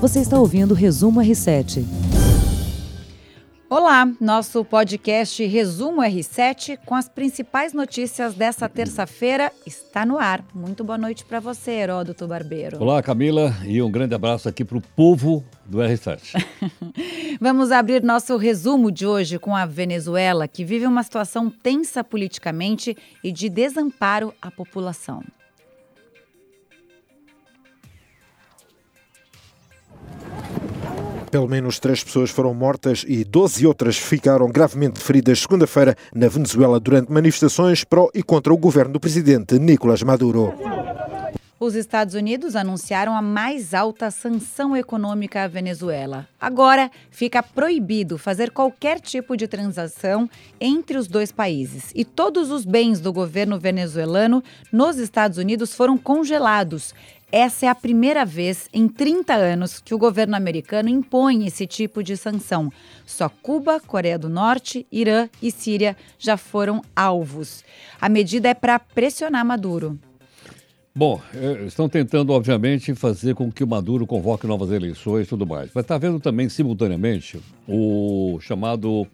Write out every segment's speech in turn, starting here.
Você está ouvindo o Resumo R7. Olá, nosso podcast Resumo R7 com as principais notícias dessa terça-feira está no ar. Muito boa noite para você, Heródoto Barbeiro. Olá, Camila, e um grande abraço aqui para o povo do R7. Vamos abrir nosso resumo de hoje com a Venezuela, que vive uma situação tensa politicamente e de desamparo à população. Pelo menos três pessoas foram mortas e 12 outras ficaram gravemente feridas segunda-feira na Venezuela durante manifestações pró e contra o governo do presidente Nicolás Maduro. Os Estados Unidos anunciaram a mais alta sanção econômica à Venezuela. Agora fica proibido fazer qualquer tipo de transação entre os dois países. E todos os bens do governo venezuelano nos Estados Unidos foram congelados. Essa é a primeira vez em 30 anos que o governo americano impõe esse tipo de sanção. Só Cuba, Coreia do Norte, Irã e Síria já foram alvos. A medida é para pressionar Maduro. Bom, é, estão tentando, obviamente, fazer com que o Maduro convoque novas eleições e tudo mais. Mas está vendo também, simultaneamente, o chamado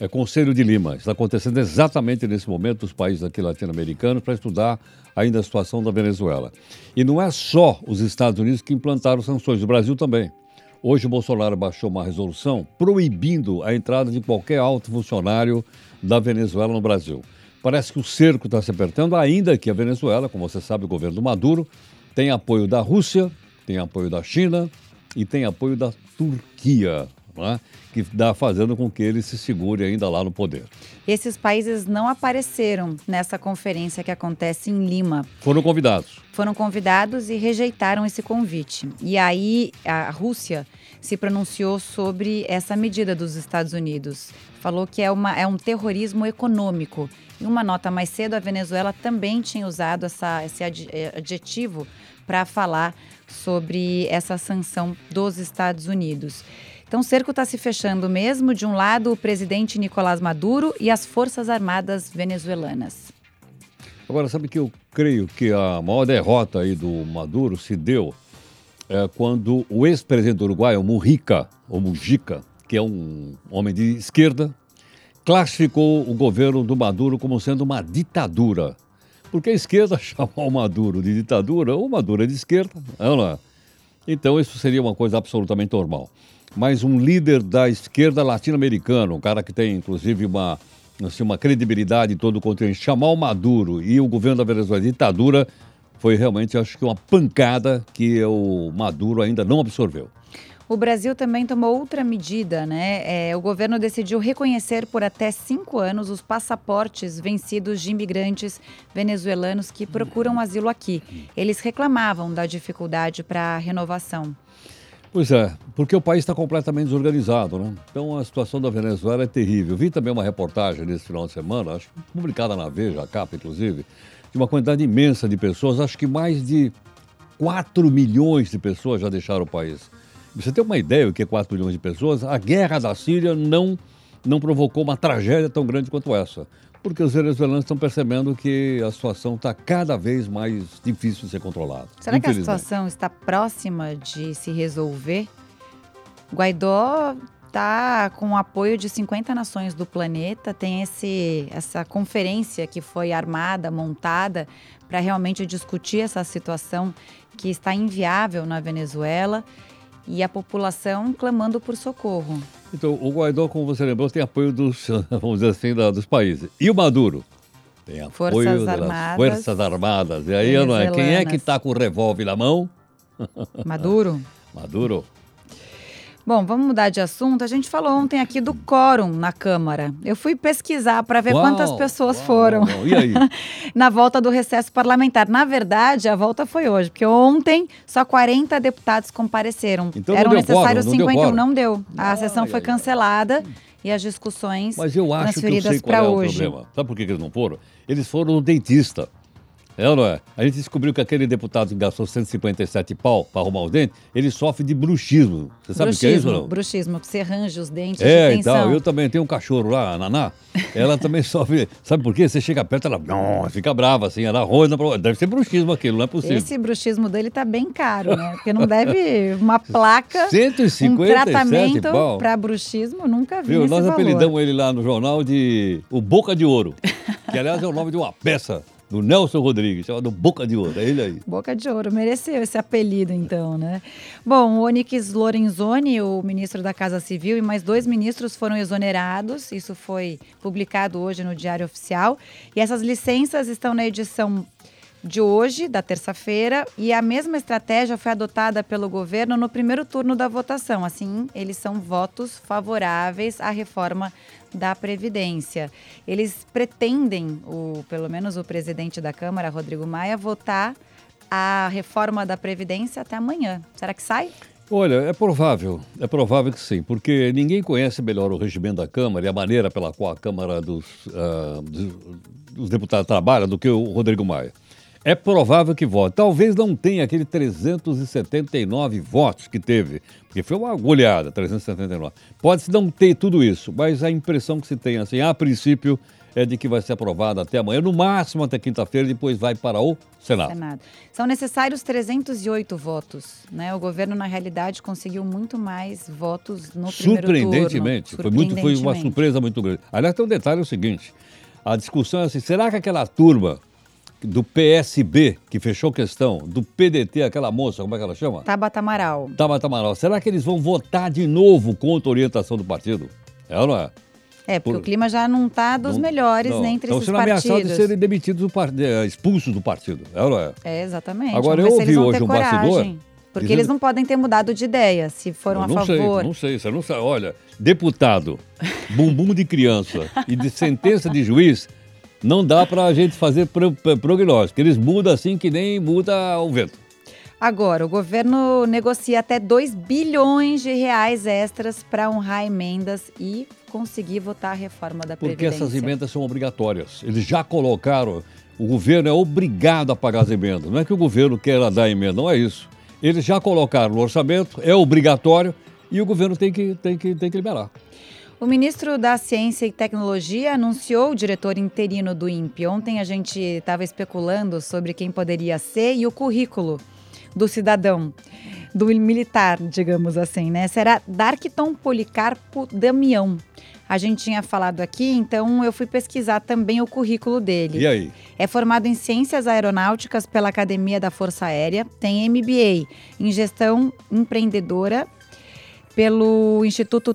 é, Conselho de Lima. Está acontecendo exatamente nesse momento os países aqui latino-americanos para estudar ainda a situação da Venezuela. E não é só os Estados Unidos que implantaram sanções, o Brasil também. Hoje o Bolsonaro baixou uma resolução proibindo a entrada de qualquer alto funcionário da Venezuela no Brasil. Parece que o cerco está se apertando, ainda que a Venezuela, como você sabe, o governo do Maduro, tem apoio da Rússia, tem apoio da China e tem apoio da Turquia né, que está fazendo com que ele se segure ainda lá no poder. Esses países não apareceram nessa conferência que acontece em Lima. Foram convidados. Foram convidados e rejeitaram esse convite. E aí a Rússia se pronunciou sobre essa medida dos Estados Unidos. Falou que é, uma, é um terrorismo econômico. Em uma nota mais cedo, a Venezuela também tinha usado essa, esse eh, adjetivo para falar sobre essa sanção dos Estados Unidos. Então, o cerco está se fechando mesmo. De um lado, o presidente Nicolás Maduro e as Forças Armadas venezuelanas. Agora, sabe que eu creio que a maior derrota aí do Maduro se deu é, quando o ex-presidente do Uruguai, o Mujica, ou Mujica, que é um homem de esquerda, classificou o governo do Maduro como sendo uma ditadura. Porque a esquerda chamou o Maduro de ditadura, o Maduro é de esquerda, não é? Então isso seria uma coisa absolutamente normal mas um líder da esquerda latino-americana, um cara que tem inclusive uma, assim, uma credibilidade em todo o continente, chamar o Maduro e o governo da Venezuela de ditadura, foi realmente, acho que, uma pancada que o Maduro ainda não absorveu. O Brasil também tomou outra medida, né? É, o governo decidiu reconhecer por até cinco anos os passaportes vencidos de imigrantes venezuelanos que procuram asilo aqui. Eles reclamavam da dificuldade para a renovação. Pois é, porque o país está completamente desorganizado, né? Então a situação da Venezuela é terrível. Vi também uma reportagem nesse final de semana, acho publicada na Veja, a capa inclusive, de uma quantidade imensa de pessoas, acho que mais de 4 milhões de pessoas já deixaram o país. Você tem uma ideia do que é 4 milhões de pessoas? A guerra da Síria não, não provocou uma tragédia tão grande quanto essa porque os venezuelanos estão percebendo que a situação está cada vez mais difícil de ser controlada. Será que a situação está próxima de se resolver? Guaidó está com o apoio de 50 nações do planeta, tem esse, essa conferência que foi armada, montada, para realmente discutir essa situação que está inviável na Venezuela e a população clamando por socorro. Então, o Guaidó, como você lembrou, tem apoio dos, vamos dizer assim, da, dos países. E o Maduro? Tem apoio Forças das Armadas, Forças Armadas. E aí, não é? quem é que está com o revólver na mão? Maduro. Maduro. Bom, vamos mudar de assunto. A gente falou ontem aqui do quórum na Câmara. Eu fui pesquisar para ver uau, quantas pessoas uau, foram uau. E aí? na volta do recesso parlamentar. Na verdade, a volta foi hoje, porque ontem só 40 deputados compareceram. Então Eram necessários quórum, 51, não deu. Não deu. A sessão foi cancelada. E as discussões Mas eu acho transferidas para é hoje. Problema. Sabe por que eles não foram? Eles foram no dentista. É ou não é? A gente descobriu que aquele deputado que gastou 157 pau para arrumar os dentes, ele sofre de bruxismo. Você sabe o que é isso não? Bruxismo, que você arranja os dentes É, e tal. tensão. Eu também tenho um cachorro lá, a Naná. Ela também sofre. Sabe por quê? Você chega perto, ela não, fica brava, assim, ela roda. Deve ser bruxismo aquilo, não é possível. Esse bruxismo dele tá bem caro, né? Porque não deve uma placa, 157 um tratamento pau. para bruxismo, nunca vi Viu? Nós valor. apelidamos ele lá no jornal de o Boca de Ouro, que aliás é o nome de uma peça do Nelson Rodrigues, chamado Boca de Ouro. É ele aí. Boca de Ouro, mereceu esse apelido então, né? Bom, o Onyx Lorenzoni, o ministro da Casa Civil, e mais dois ministros foram exonerados. Isso foi publicado hoje no Diário Oficial. E essas licenças estão na edição de hoje, da terça-feira, e a mesma estratégia foi adotada pelo governo no primeiro turno da votação. Assim, eles são votos favoráveis à reforma da Previdência. Eles pretendem, o, pelo menos o presidente da Câmara, Rodrigo Maia, votar a reforma da Previdência até amanhã. Será que sai? Olha, é provável, é provável que sim, porque ninguém conhece melhor o regimento da Câmara e a maneira pela qual a Câmara dos, ah, dos, dos Deputados trabalha do que o Rodrigo Maia. É provável que vote. Talvez não tenha aquele 379 votos que teve, porque foi uma goleada, 379. Pode-se não ter tudo isso, mas a impressão que se tem, assim, a princípio, é de que vai ser aprovada até amanhã, no máximo até quinta-feira, depois vai para o Senado. Senado. São necessários 308 votos. Né? O governo, na realidade, conseguiu muito mais votos no primeiro turno. Surpreendentemente. Foi, muito, foi uma surpresa muito grande. Aliás, tem um detalhe é o seguinte: a discussão é assim: será que aquela turma do PSB, que fechou questão, do PDT, aquela moça, como é que ela chama? Tabata Amaral. Tabata Amaral, será que eles vão votar de novo contra a orientação do partido? É ou não é? É, porque Por- o clima já não está dos Não- melhores não. nem entre Estão esses sendo ameaçados de partidos. serem demitidos, do par- de- eh, expulsos do partido. É ou não é? É, exatamente. Agora, eu ouvi hoje um bastidor. Porque dizendo- eles não podem ter mudado de ideia, se foram Eu a não favor. sei, não sei, você não sabe. Olha, deputado, bumbum de criança e de sentença de juiz, não dá para a gente fazer pro, pro- prognóstico. Eles mudam assim que nem muda o vento. Agora, o governo negocia até 2 bilhões de reais extras para honrar emendas e conseguir votar a reforma da Porque Previdência. essas emendas são obrigatórias. Eles já colocaram, o governo é obrigado a pagar as emendas. Não é que o governo queira dar emenda, não é isso. Eles já colocaram no orçamento, é obrigatório e o governo tem que, tem que, tem que liberar. O ministro da Ciência e Tecnologia anunciou o diretor interino do INPE. Ontem a gente estava especulando sobre quem poderia ser e o currículo do cidadão, do militar, digamos assim, né? Será Darkton Policarpo Damião. A gente tinha falado aqui, então eu fui pesquisar também o currículo dele. E aí? É formado em Ciências Aeronáuticas pela Academia da Força Aérea, tem MBA em Gestão Empreendedora pelo Instituto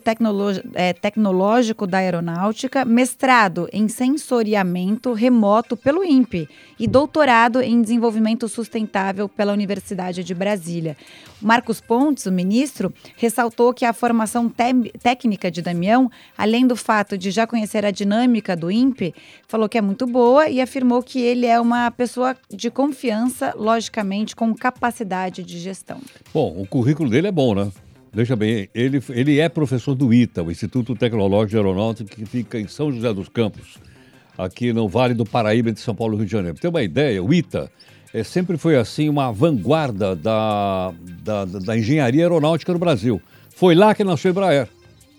eh, Tecnológico da Aeronáutica, mestrado em Sensoriamento Remoto pelo INPE e doutorado em Desenvolvimento Sustentável pela Universidade de Brasília. Marcos Pontes, o ministro, ressaltou que a formação técnica de Damião, além do fato de já conhecer a dinâmica do INPE, falou que é muito boa e afirmou que ele é uma pessoa de confiança, logicamente com capacidade de gestão. Bom, o currículo dele é bom, né? Veja bem, ele, ele é professor do ITA, o Instituto Tecnológico de Aeronáutica, que fica em São José dos Campos, aqui no Vale do Paraíba, de São Paulo, Rio de Janeiro. Ter uma ideia, o ITA é, sempre foi assim uma vanguarda da, da, da engenharia aeronáutica no Brasil. Foi lá que nasceu a Embraer.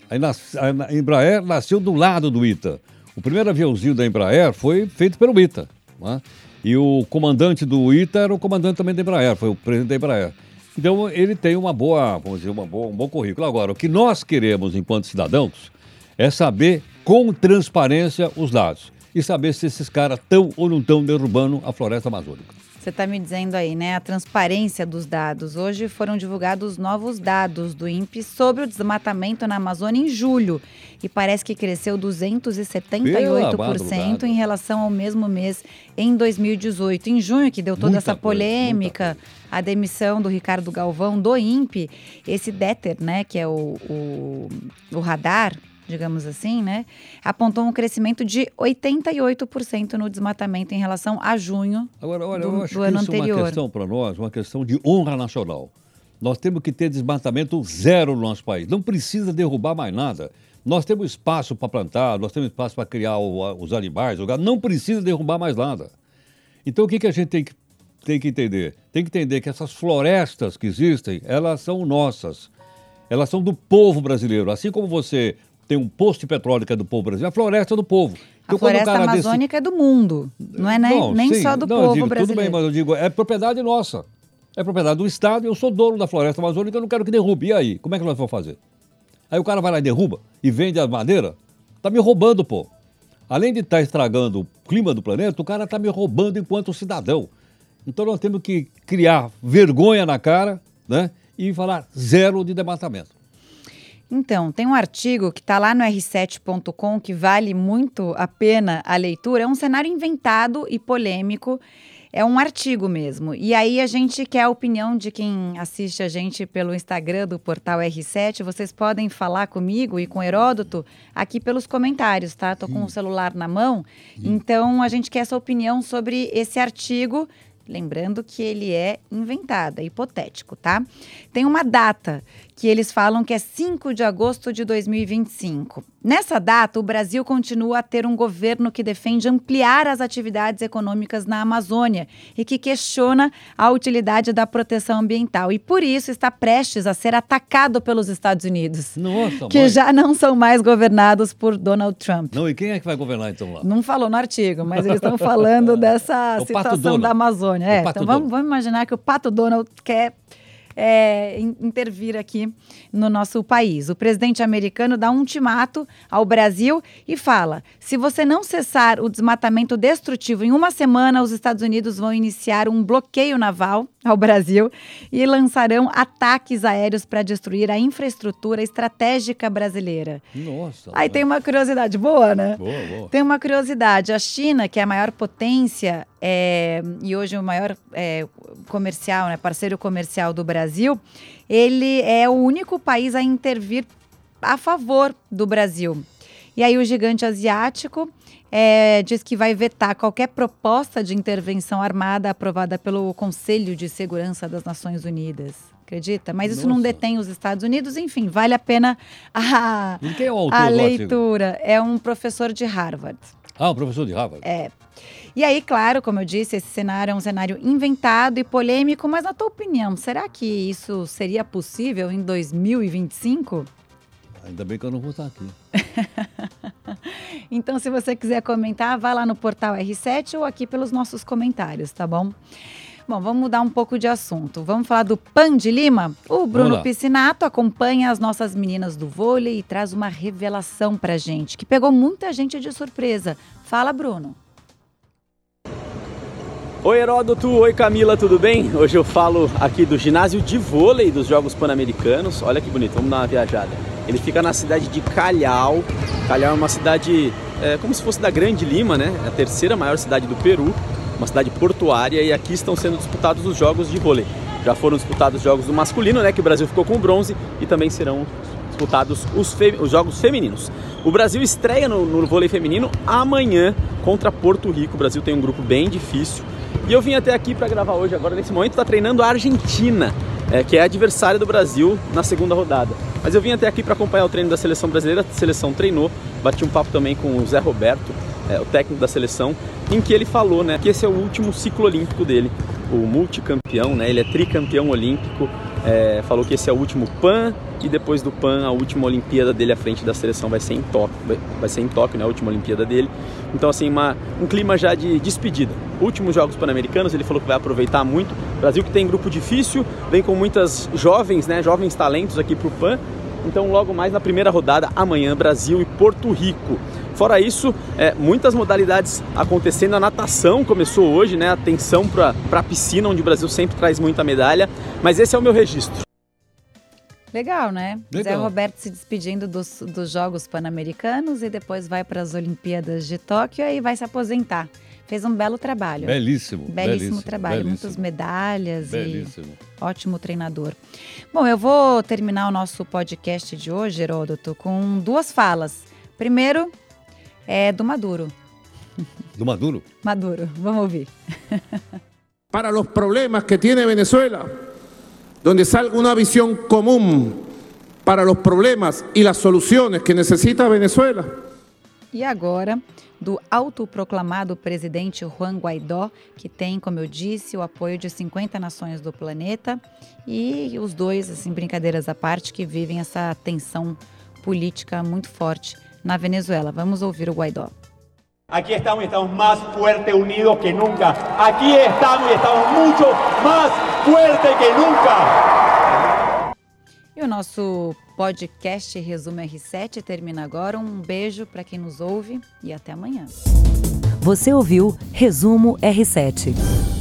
A a Embraer nasceu do lado do ITA. O primeiro aviãozinho da Embraer foi feito pelo ITA. né? E o comandante do ITA era o comandante também da Embraer, foi o presidente da Embraer. Então ele tem uma boa, vamos dizer, uma boa, um bom currículo. Agora, o que nós queremos enquanto cidadãos é saber com transparência os dados e saber se esses caras estão ou não estão derrubando a floresta amazônica. Você está me dizendo aí, né? A transparência dos dados. Hoje foram divulgados novos dados do INPE sobre o desmatamento na Amazônia em julho. E parece que cresceu 278% em relação ao mesmo mês em 2018. Em junho, que deu toda Muita essa coisa, polêmica, a demissão do Ricardo Galvão do INPE, esse DETER, né? Que é o, o, o radar, digamos assim, né, apontou um crescimento de 88% no desmatamento em relação a junho Agora, olha, do, eu acho do que ano isso é anterior. uma questão para nós, uma questão de honra nacional. Nós temos que ter desmatamento zero no nosso país. Não precisa derrubar mais nada. Nós temos espaço para plantar, nós temos espaço para criar o- os animais, o gado. Não precisa derrubar mais nada. Então o que, que a gente tem que, tem que entender? Tem que entender que essas florestas que existem, elas são nossas. Elas são do povo brasileiro. Assim como você tem um posto de petróleo que é do povo brasileiro, a floresta é do povo. Então, a floresta amazônica desse... é do mundo, não é nem, não, nem sim, só do não, povo digo, brasileiro. Tudo bem, mas eu digo, é propriedade nossa. É propriedade do Estado e eu sou dono da floresta amazônica, eu não quero que derrube. E aí, como é que nós vamos fazer? Aí o cara vai lá e derruba e vende a madeira, tá me roubando, pô. Além de estar tá estragando o clima do planeta, o cara está me roubando enquanto cidadão. Então nós temos que criar vergonha na cara né, e falar zero de desmatamento. Então, tem um artigo que está lá no r7.com que vale muito a pena a leitura. É um cenário inventado e polêmico. É um artigo mesmo. E aí a gente quer a opinião de quem assiste a gente pelo Instagram do portal R7. Vocês podem falar comigo e com Heródoto aqui pelos comentários, tá? Tô com o celular na mão. Então a gente quer essa opinião sobre esse artigo Lembrando que ele é inventado, é hipotético, tá? Tem uma data que eles falam que é 5 de agosto de 2025. Nessa data, o Brasil continua a ter um governo que defende ampliar as atividades econômicas na Amazônia e que questiona a utilidade da proteção ambiental. E por isso está prestes a ser atacado pelos Estados Unidos. Nossa, que mãe. já não são mais governados por Donald Trump. Não, e quem é que vai governar então lá? Não falou no artigo, mas eles estão falando dessa situação da Amazônia. É, então vamos, vamos imaginar que o Pato Donald quer é, intervir aqui no nosso país. O presidente americano dá um ultimato ao Brasil e fala: se você não cessar o desmatamento destrutivo em uma semana, os Estados Unidos vão iniciar um bloqueio naval ao Brasil e lançarão ataques aéreos para destruir a infraestrutura estratégica brasileira. Nossa. Aí tem uma curiosidade boa, né? Boa, boa. Tem uma curiosidade. A China, que é a maior potência é, e hoje o maior é, comercial, né, parceiro comercial do Brasil, ele é o único país a intervir a favor do Brasil. E aí o gigante asiático é, diz que vai vetar qualquer proposta de intervenção armada aprovada pelo Conselho de Segurança das Nações Unidas. Acredita? Mas isso Nossa. não detém os Estados Unidos, enfim, vale a pena a, é a leitura. É um professor de Harvard. Ah, um professor de Harvard. É. E aí, claro, como eu disse, esse cenário é um cenário inventado e polêmico, mas na tua opinião, será que isso seria possível em 2025? Ainda bem que eu não vou estar aqui. então, se você quiser comentar, vá lá no portal R7 ou aqui pelos nossos comentários, tá bom? Bom, vamos mudar um pouco de assunto. Vamos falar do PAN de Lima? O Bruno Piscinato acompanha as nossas meninas do vôlei e traz uma revelação pra gente, que pegou muita gente de surpresa. Fala, Bruno. Oi Heródoto, oi Camila, tudo bem? Hoje eu falo aqui do ginásio de vôlei dos Jogos Pan-Americanos. Olha que bonito, vamos dar uma viajada. Ele fica na cidade de Calhau. Calhau é uma cidade é, como se fosse da Grande Lima, né? É a terceira maior cidade do Peru, uma cidade portuária e aqui estão sendo disputados os jogos de vôlei. Já foram disputados os jogos do masculino, né? Que o Brasil ficou com bronze e também serão disputados os, os jogos femininos. O Brasil estreia no, no vôlei feminino amanhã contra Porto Rico. O Brasil tem um grupo bem difícil e eu vim até aqui para gravar hoje, agora nesse momento, está treinando a Argentina, é, que é adversária do Brasil na segunda rodada. Mas eu vim até aqui para acompanhar o treino da seleção brasileira, a seleção treinou, bati um papo também com o Zé Roberto, é, o técnico da seleção, em que ele falou né, que esse é o último ciclo olímpico dele. O multicampeão, né, ele é tricampeão olímpico, é, falou que esse é o último PAN e depois do PAN a última Olimpíada dele à frente da seleção vai ser em Tóquio, vai, ser em Tóquio, né, a última Olimpíada dele. Então assim, uma, um clima já de despedida. Últimos Jogos Pan-Americanos, ele falou que vai aproveitar muito. Brasil que tem grupo difícil, vem com muitas jovens, né, jovens talentos aqui para o PAN. Então logo mais na primeira rodada, amanhã, Brasil e Porto Rico. Fora isso, é, muitas modalidades acontecendo. A natação começou hoje, né? Atenção para a piscina, onde o Brasil sempre traz muita medalha. Mas esse é o meu registro. Legal, né? Legal. Zé Roberto se despedindo dos, dos Jogos Pan-Americanos e depois vai para as Olimpíadas de Tóquio e aí vai se aposentar. Fez um belo trabalho. Belíssimo. Belíssimo, belíssimo trabalho, belíssimo. muitas medalhas belíssimo. e ótimo treinador. Bom, eu vou terminar o nosso podcast de hoje, Heródoto, com duas falas. Primeiro, é do Maduro. Do Maduro? Maduro, vamos ouvir. Para los problemas que tiene Venezuela, donde salga una visión común para los problemas y las soluciones que necesita Venezuela. E agora, do autoproclamado presidente Juan Guaidó, que tem, como eu disse, o apoio de 50 nações do planeta, e os dois, assim, brincadeiras à parte, que vivem essa tensão política muito forte na Venezuela. Vamos ouvir o Guaidó. Aquí estamos y estamos más fuertes, unidos que nunca. Aquí estamos y estamos mucho más fuertes que nunca. E o nosso podcast Resumo R7 termina agora. Um beijo para quem nos ouve e até amanhã. Você ouviu Resumo R7.